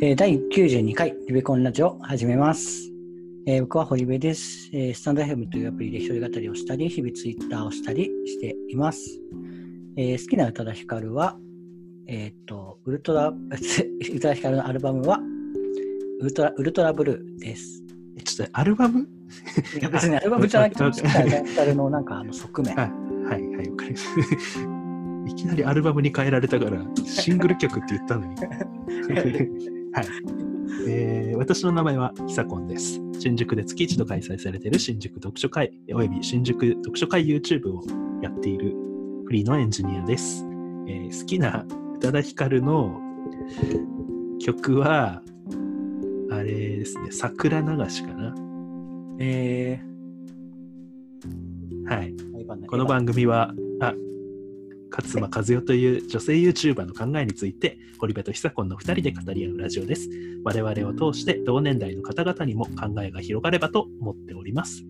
えー第92回リベコンラジオ始めます。えー僕は堀部です、えースタンド FM というアプリで一人語りをしたり、日々ツイッターをしたりしています。えー好きな宇多田ヒカルは、えっ、と、ウルトラ、宇多田ヒカルのアルバムは、ウルトラ、ウルトラブルーです。えちょっとアルバム？いや別にアルバムじゃなくて、あ好きな宇多田ヒカルのなんかあの側面。はいはいはいわかります いきなりアルバムに変えられたからシングル曲って言ったのに はい、えー私の名前はヒサコンです。新宿で月一度開催されている新宿読書会および新宿読書会 YouTube をやっているフリーのエンジニアです、えー好きな宇多田ヒカルの曲はあれですね桜流しかな。えはい。ー、この番組は、あ、勝間和代という女性 YouTuber の考えについて、堀部と久子の2人で語り合うラジオです。我々を通して同年代の方々にも考えが広がればと思っております。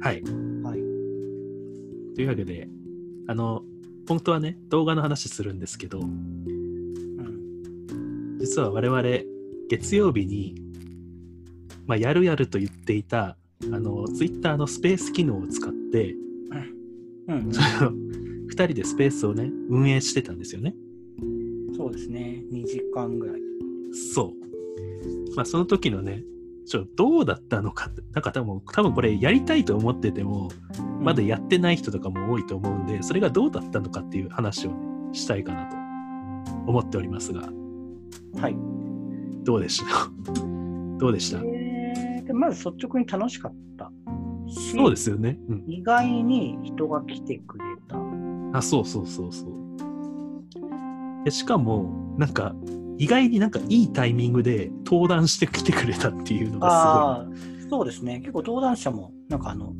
はい。はい。というわけで、あの、本当はね、動画の話するんですけど、うん。実は我々、月曜日に、まあ、やるやると言っていた、あの、Twitter のスペース機能を使って、うん。その2人でスペースをね運営してたんですよねそうですね。2時間ぐらい。そうまあその時のねちょどうだったのかってなんか多分多分これやりたいと思っててもまだやってない人とかも多いと思うんで、それがどうだったのかっていう話をねしたいかなと思っておりますがはい。どうでした？どうでした？えーでまず率直に楽しかったしそうですよね、うん、意外に人が来てくれた。あそうそうそうそうでしかもなんか意外になんかいいタイミングで登壇してきてくれたっていうのがああ、そうですね。結構登壇者も、なんかあの、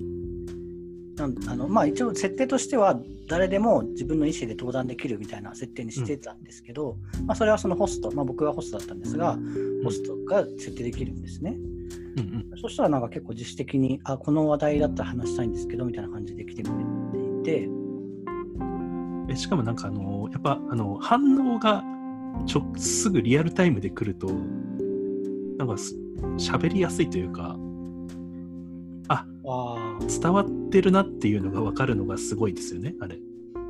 なんあのまあ一応設定としては誰でも自分の意思で登壇できるみたいな設定にしてたんですけど、まあそれはそのホスト、まあ僕はホストだったんですが、ホストが設定できるんですね。うんうん、そしたらなんか結構自主的に、あ、この話題だったら話したいんですけど、みたいな感じで来てくれていて、えしかもなんかあのやっぱあの反応がちょすぐリアルタイムで来るとなんかす喋りやすいというかああ、伝わってるなっていうのが分かるのがすごいですよねあれ。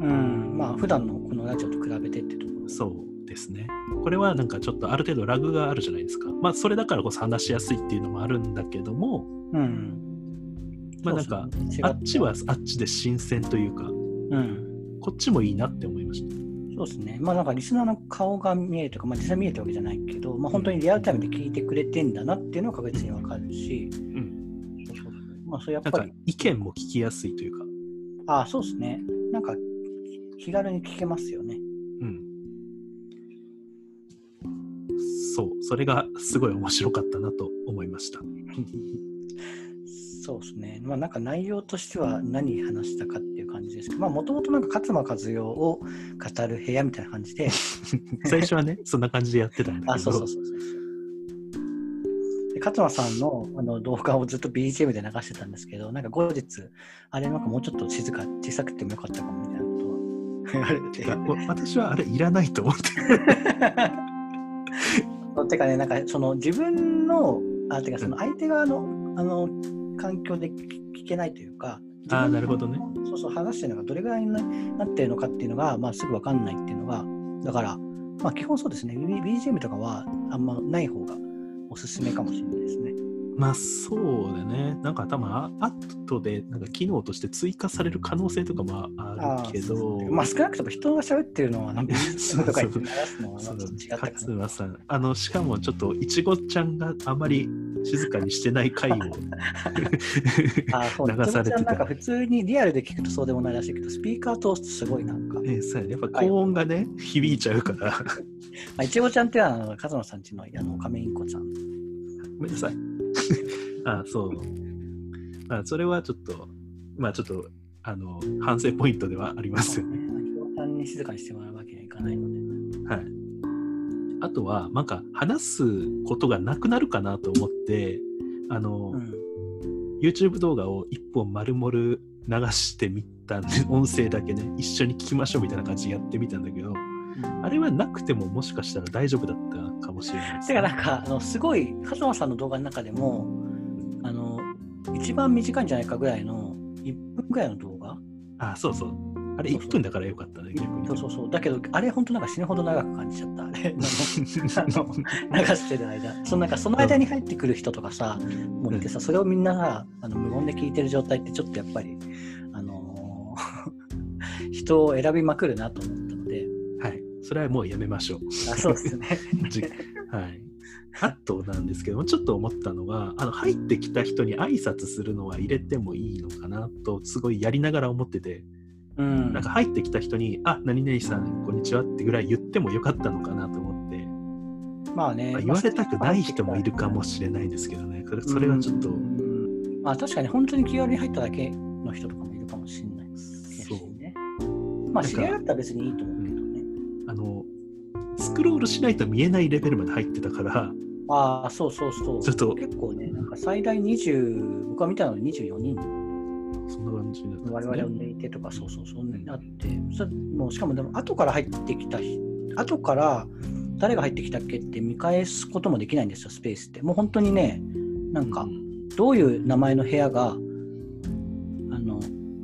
うん、まあ普段のこのラジオと比べてってところ。そうですね。これはなんかちょっとある程度ラグがあるじゃないですか。まあそれだからこそ話しやすいっていうのもあるんだけども。うん。まあなんかあっちはあっちで新鮮というかうん。こっちもいいなって思いました。そうですね。まあなんかリスナーの顔が見えるとか、まあ実際見えてるわけじゃないけど、まあ本当にリアルタイムで聞いてくれてんだなっていうのが確実にわかるし、うん。そうそうまあそれやっぱり、意見も聞きやすいというか。ああ、そうですね。なんか気軽に聞けますよね。そう、それがすごい面白かったなと思いました。そうですね。まあなんか内容としては何話したかっていう感じですけど、まあもともとなんか勝間和代を語る部屋みたいな感じで、最初はね、そんな感じでやってたんだけど、あ、そうそうそうそう。で勝間さんのあの動画をずっと BGM で流してたんですけど、なんか後日、あれなんかもうちょっと静か、小さくてもよかったかもみたいなことは言われて。私はあれいらないと思って。てかね、なんかその自分の、あ、てかその相手側のあの環境で聞聞けないというか、ああ、なるほどね。そうそう、話してるのがどれぐらいにななってるのかっていうのが、まあ、すぐ分かんないっていうのが、だから、まあ、基本そうですね、BGM とかはあんまない方がおすすめかもしれないですね。まあそうだね。なんか多分あ後でなんか機能として追加される可能性とかもあるけど、まあ、少なくとも人が喋ってるのは、なんかってのは、そのまあちょっと違ったか勝間さん、あの、しかもちょっといちごちゃんがあまり静かにしてない回をな。あ、そう、流されてた。なんか普通にリアルで聞くとそうでもないらしいけど、スピーカー通すとすごいなんか、ね、そうやね。やっぱ高音がね、響いちゃうから。まあ、いちごちゃんっていうのは、あの勝野さんちのあの亀インコちゃん。ごめんなさい。あそう。まあ、それはちょっと、まあちょっと、あの、反省ポイントではありますよね。いちごちゃんに静かにしてもらうわけにはいかないので。はい。あとは、なんか、話すことがなくなるかなと思って、あの、うん YouTube 動画を一本丸々流してみたんで、音声だけね、一緒に聞きましょうみたいな感じでやってみたんだけど、あれはなくてももしかしたら大丈夫だったかもしれないです、てかなんかあのすごい勝間さんの動画の中でもあの一番短いんじゃないかぐらいの1分ぐらいの動画？あ、そうそう。あれ1分だからよかったね、逆に。そうそうそう。だけどあれ本当なんか死ぬほど長く感じちゃった。あれあの 流してる間。そのなんかその間に入ってくる人とかさもういてさそれをみんなさあの無言で聞いてる状態ってちょっとやっぱりあのー 人を選びまくるなと思っ。それはもうやめましょう。あそうですね じはい。あとなんですけども、ちょっと思ったのは、あの入ってきた人に挨拶するのは入れてもいいのかなと、すごいやりながら思ってて、うんなんか入ってきた人に、あ、何々さん、こんにちはってぐらい言ってもよかったのかなと思って、まあね、まあ言われたくない人もいるかもしれないですけどね、それそれはちょっと、うんまあ確かに本当に気軽に入っただけの人とかもいるかもしれないですしね。まあ知り合いだったら別にいいと思う。あの、スクロールしないと見えないレベルまで入ってたから、ああ、そうそうそう。ちょっと結構ね、なんか最大20、僕が見たのは24人、そんな感じになったんですね我々を抜いてとか、そうそう、そんなにあって、それもうしかもでも後から入ってきた人、後から誰が入ってきたっけって見返すこともできないんですよ、スペースって。もう本当にね、なんか、どういう名前の部屋が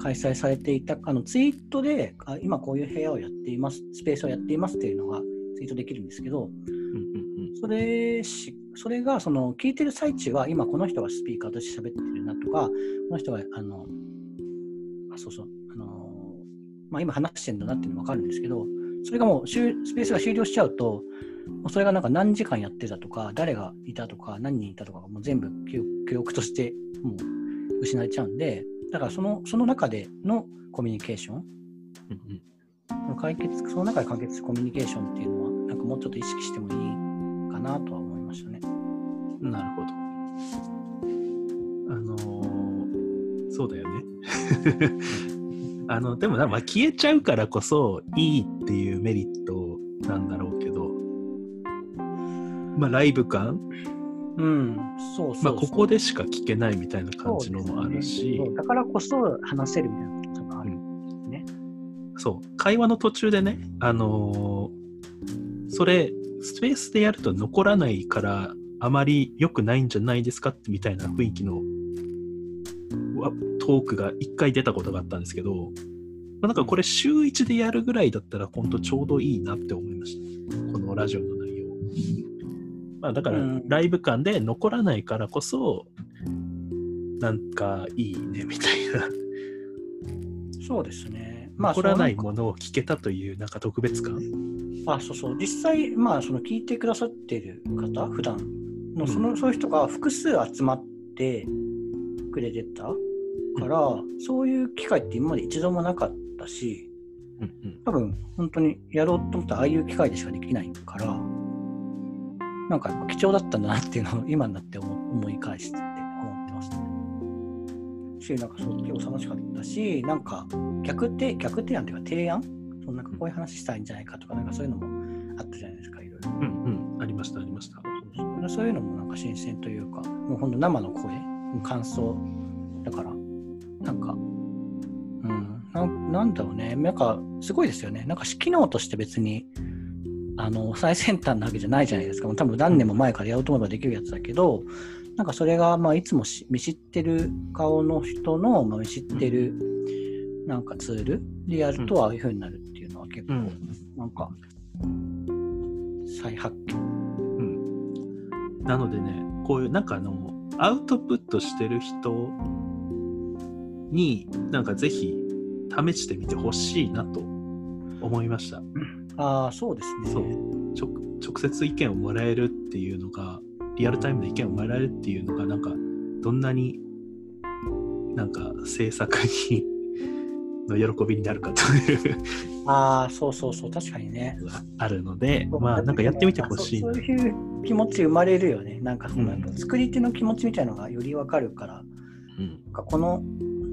開催されていたあのツイートであ今こういう部屋をやっていますスペースをやっていますっていうのがツイートできるんですけどそれしそれがその聞いてる最中は今この人がスピーカーとして喋ってるなとかこの人があのあそうそうあの、まあ、今話してるんだなっていうのが分かるんですけどそれがもう終スペースが終了しちゃうとそれがなんか何時間やってたとか誰がいたとか何人いたとかがもう全部記憶記憶としてもう失われちゃうんでだからそのその中でのコミュニケーションうんうんその解決その中で完結するコミュニケーションっていうのはなんかもうちょっと意識してもいいかなとは思いましたね。なるほど。あのーそうだよね。あの、でもな、まあ、消えちゃうからこそいいっていうメリットなんだろうけど、まあ、ライブ感、うん、そうまあ、ここでしか聞けないみたいな感じのもあるし、そうだからこそ話せるみたいなことがある。そう、会話の途中でね、あのーそれ、スペースでやると残らないから、あまり良くないんじゃないですかってみたいな雰囲気のわトークが一回出たことがあったんですけど、まあ、なんかこれ週1でやるぐらいだったら本当ちょうどいいなって思いました。このラジオの内容。まあだからうんライブ感で残らないからこそ、なんかいいねみたいな。そうですね。残らないものを聞けたというなんか特別感。あ、そうそう。実際、まあ、その聞いてくださっている方、普段の、その、そういう人が複数集まってくれてたから、そういう機会って今まで一度もなかったし、うんうん多分、本当にやろうと思ったら、ああいう機会でしかできないから、なんか貴重だったんだなっていうのを今になって思思い返してて思ってますね。し、なんかそう結構楽しかったし、なんか逆提逆提案というか提案？そのなんかこういう話したいんじゃないかとか、なんかそういうのもあったじゃないですか、いろいろ。うんうん、ありました、ありました。そうそうそういうのもなんか新鮮というか、もうほんと生の声、感想だから、なんか、うん、なんなんだろうね、なんかすごいですよね。なんか機能として別に、あの、最先端なわけじゃないじゃないですか。もう多分何年も前からやろうと思えばできるやつだけど、なんかそれが、まあ、いつもし見知ってる顔の人の、まあ、見知ってる、なんかツールでやるとああいう風になるっていうのは結構、うんなんか、再発見。うん、なのでね、こういうなんかあの、アウトプットしてる人に、なんかぜひ試してみてほしいなと思いました。ああ、そうですね。そう直直接意見をもらえるっていうのが、リアルタイムで意見をもらえるっていうのが、なんか、どんなになんか制作にの喜びになるかというああ、そうそうそう、確かにね。あるので、まあなんかやってみてほしいなそう。そういう気持ち生まれるよね。なんかその、うん作り手の気持ちみたいなのがよりわかるから、うんなんかこの、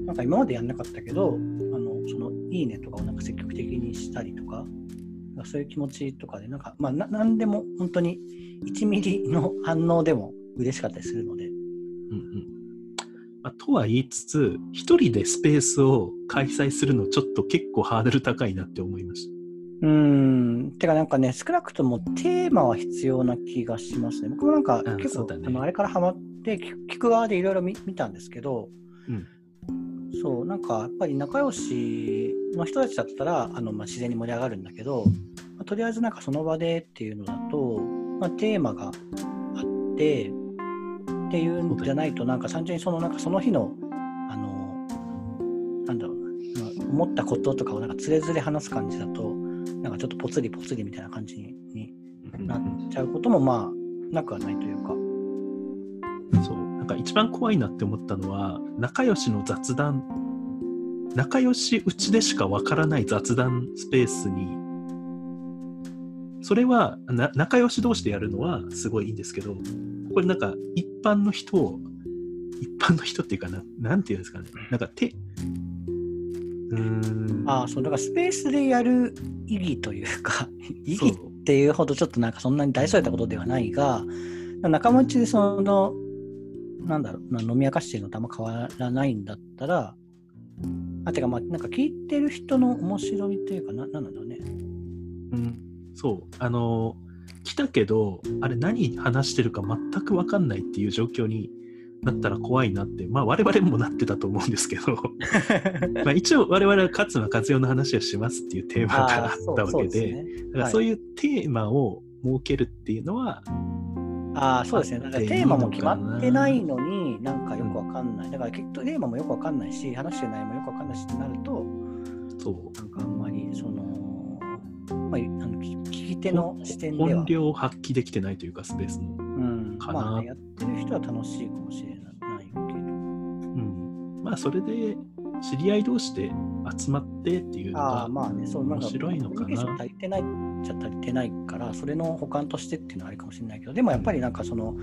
なんか今までやんなかったけど、あのそのいいねとかをなんか積極的にしたりとかそういう気持ちとかで、なんか、まあ、ななんでも本当に1ミリの反応でも嬉しかったりするので、うんうん。まあ、とは言いつつ、一人でスペースを開催するのちょっと結構ハードル高いなって思いましうん。てかなんかね、少なくともテーマは必要な気がしますね。僕もなんかうん結構、そうだね。あのあれからハマって聞聞く側でいろいろ見見たんですけど、うん。そう、なんかやっぱり仲良しの人たちだったらあの、まあ、自然に盛り上がるんだけど、まあとりあえずなんかその場でっていうのだと、まあ、テーマがあってっていうんじゃないと、なんか単純にそのなんかその日の、あの、なんだろうな、まあ思ったこととかをなんかつれづれ話す感じだと、なんかちょっとぽつりぽつりみたいな感じにになっちゃうこともまあなくはないというか。そうなんか一番怖いなって思ったのは仲良しの雑談仲良しうちでしかわからない雑談スペースにそれはな仲良し同士でやるのはすごいいいんですけどこれなんか一般の人を一般の人っていうかななんていうんですかね。なんか手うーん。ああ、そう、だからスペースでやる意義というか、意義っていうほどちょっとなんかそんなに大それたことではないが、仲間内でその、なんだろう、まあ飲み明かしてるのとあんま変わらないんだったら、あ、てかまあ、なんか聞いてる人の面白みというか、ななんなんだろうね。うん、そう。あの来たけどあれ何話してるか全く分かんないっていう状況になったら怖いなって。まあ我々もなってたと思うんですけど。まあ一応我々は勝間和代の話をしますっていうテーマがあったわけで。ね。だからそういうテーマを設けるっていうのは、ああ、そうですね。だからあってテーマも決まってないのに、いなんかよくわかんない。だから結局テーマもよくわかんないし、話してる内容もよくわかんないしってなると、そう。なんかあんま手の視点では。本、領を発揮できてないというかスペースの、うん、かな。まあね、やってる人は楽しいかもしれないけど、うん、まあそれで知り合い同士で集まってっていうのあがあまあね、そうなんか面白いのかな。コミュニケーション足りてないっちゃ足りてないから、それの補完としてっていうのはあるかもしれないけど、でもやっぱりなんかその、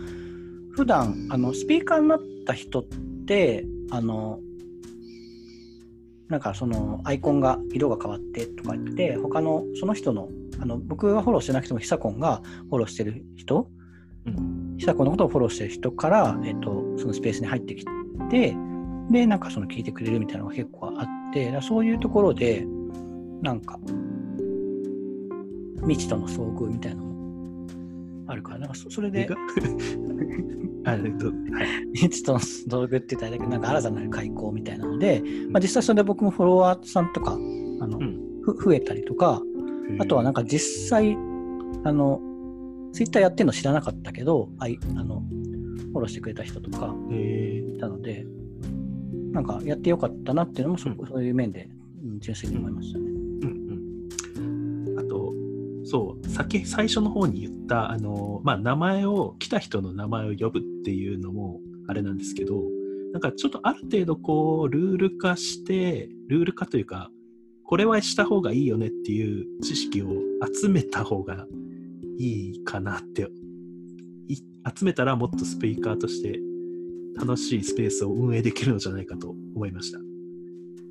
普段あのスピーカーになった人って、あの、なんかそのアイコンが色が変わってとか言って、他のその人の、あの僕がフォローしてなくても、ヒサコンがフォローしてる人、うん。ヒサコンのことをフォローしてる人から、えっと、そのスペースに入ってきて、で、なんかその聞いてくれるみたいなのが結構あって、そういうところで、なんか、未知との遭遇みたいなのもあるから、なんかそそれでが、あとはい。未知との遭遇って言ったらだけど、なんか新たなる開口みたいなので、まあ、実際それで僕もフォロワーさんとか、あの、うん。ふ増えたりとか、あとはなんか実際、あの、ツイッターやってるの知らなかったけど、あいあの、フォローしてくれた人とかえー。いたので、なんかやってよかったなっていうのもそ、うん。そういう面で、うん純粋に思いましたね。うんうん、あとそう先最初の方に言ったあの、まあ、名前を来た人の名前を呼ぶっていうのもあれなんですけどなんかちょっとある程度こうルール化してルール化というかこれはした方がいいよねっていう知識を集めた方がいいかなってい集めたらもっとスピーカーとして楽しいスペースを運営できるのじゃないかと思いました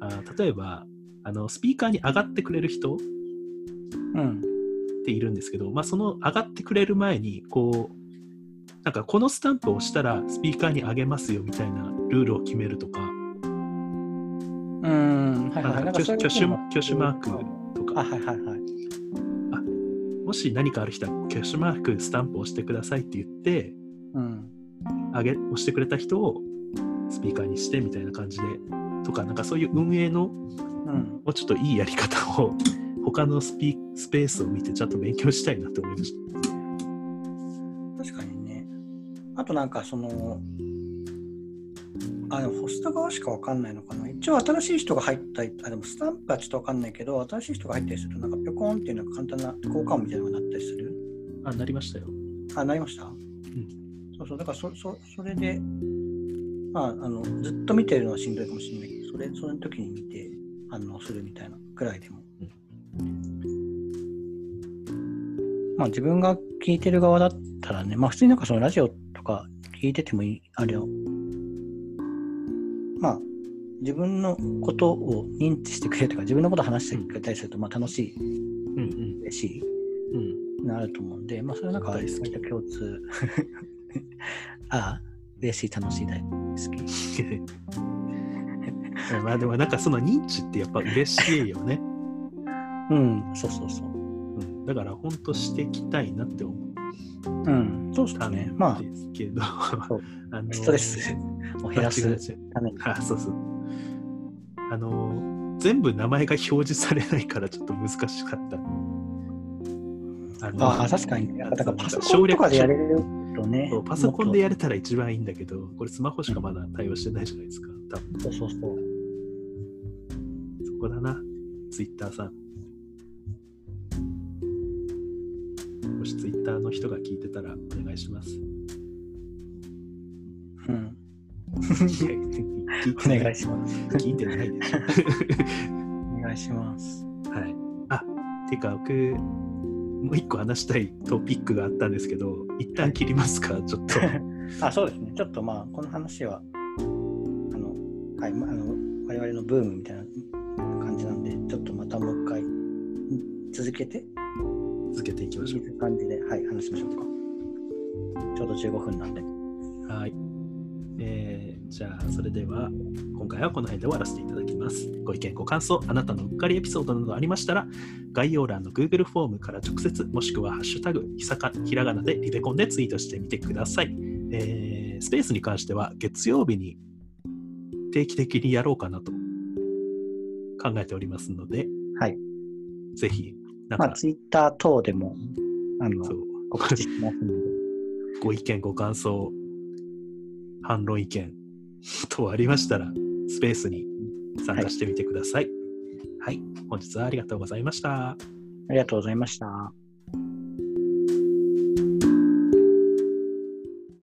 あ例えばあのスピーカーに上がってくれる人っうん。ているんですけど、まあ、その上がってくれる前にこうなんかこのスタンプを押したらスピーカーに上げますよみたいなルールを決めるとかうん。はいはいはい。挙手挙手マークとあ、かはいはいはい。もし何かある人は挙手マークスタンプを押してくださいって言ってうん。上げ押してくれた人をスピーカーにしてみたいな感じでとかなんかそういう運営のうん。もうちょっといいやり方を他のスピスペースを見てちゃんと勉強したいなと思いました。確かにね。あとなんかその、あ、でもホスト側しかわかんないのかな。一応新しい人が入ったり、あ、でもスタンプはちょっとわかんないけど、新しい人が入ったりすると、なんかぴょこんっていうのが簡単な交換音みたいなのがなったりする？あ、なりましたよ。あ、なりました？そうそう、だからそそそれで、まあ、あの、ずっと見てるのはしんどいかもしれないけど、それ、その時に見て反応するみたいなくらいでも。まあ自分が聞いてる側だったらね、まあ普通になんかそのラジオとか聞いててもいい、あれを、まあ自分のことを認知してくれるとか、自分のことを話してくれたりすると、まあ楽しい、うんうん嬉しい、うん。なると思うんで、まあそれはなんか大好き割と共通。ああ、嬉しい、楽しい、大好き。まあでもなんかその認知ってやっぱ嬉しいよね。うん、そうそうそう。だから本当していきたいなって思っうん、そうですね。まあ、ですけど、あのストレスを減らすために。あ、そうそう。あの、全部名前が表示されないからちょっと難しかった。あのああ、確かに。だからパソコ省略ンとかでやれるとね。パソコンでややれたら一番いいんだけど、これスマホしかまだ対応してないじゃないですか。多分そうそうそう。そこだな、ツイッターさん。ツイッターの人が聞いてたらお願いします。うん。お願いします。聞いてないでしょ。お願いします。はい。あ、てか僕、もう一個話したいトピックがあったんですけど、一旦切りますか、ちょっと。あ、そうですね。ちょっとまあ、この話は、あの、はい、まああの、我々のブームみたいな感じなんで、ちょっとまたもう一回、ん続けて、続けていきましょいう感じで、はい、話しましょうか。ちょうど15分なんで。う。はい。えーじゃあ、それでは、今回はこの辺で終わらせていただきます。ご意見、ご感想、あなたのうっかりエピソードなどありましたら、概要欄の Google フォームから直接、もしくはハッシュタグ、ひさかひらがなでリベコンでツイートしてみてください。えースペースに関しては、月曜日に定期的にやろうかなと考えておりますので、はい。ぜひ、まあ、ツイッター等でも、あの告知しますので。ご意見、ご感想、反論意見等ありましたら、スペースに参加してみてください。はい、本日はありがとうございました。ありがとうございました。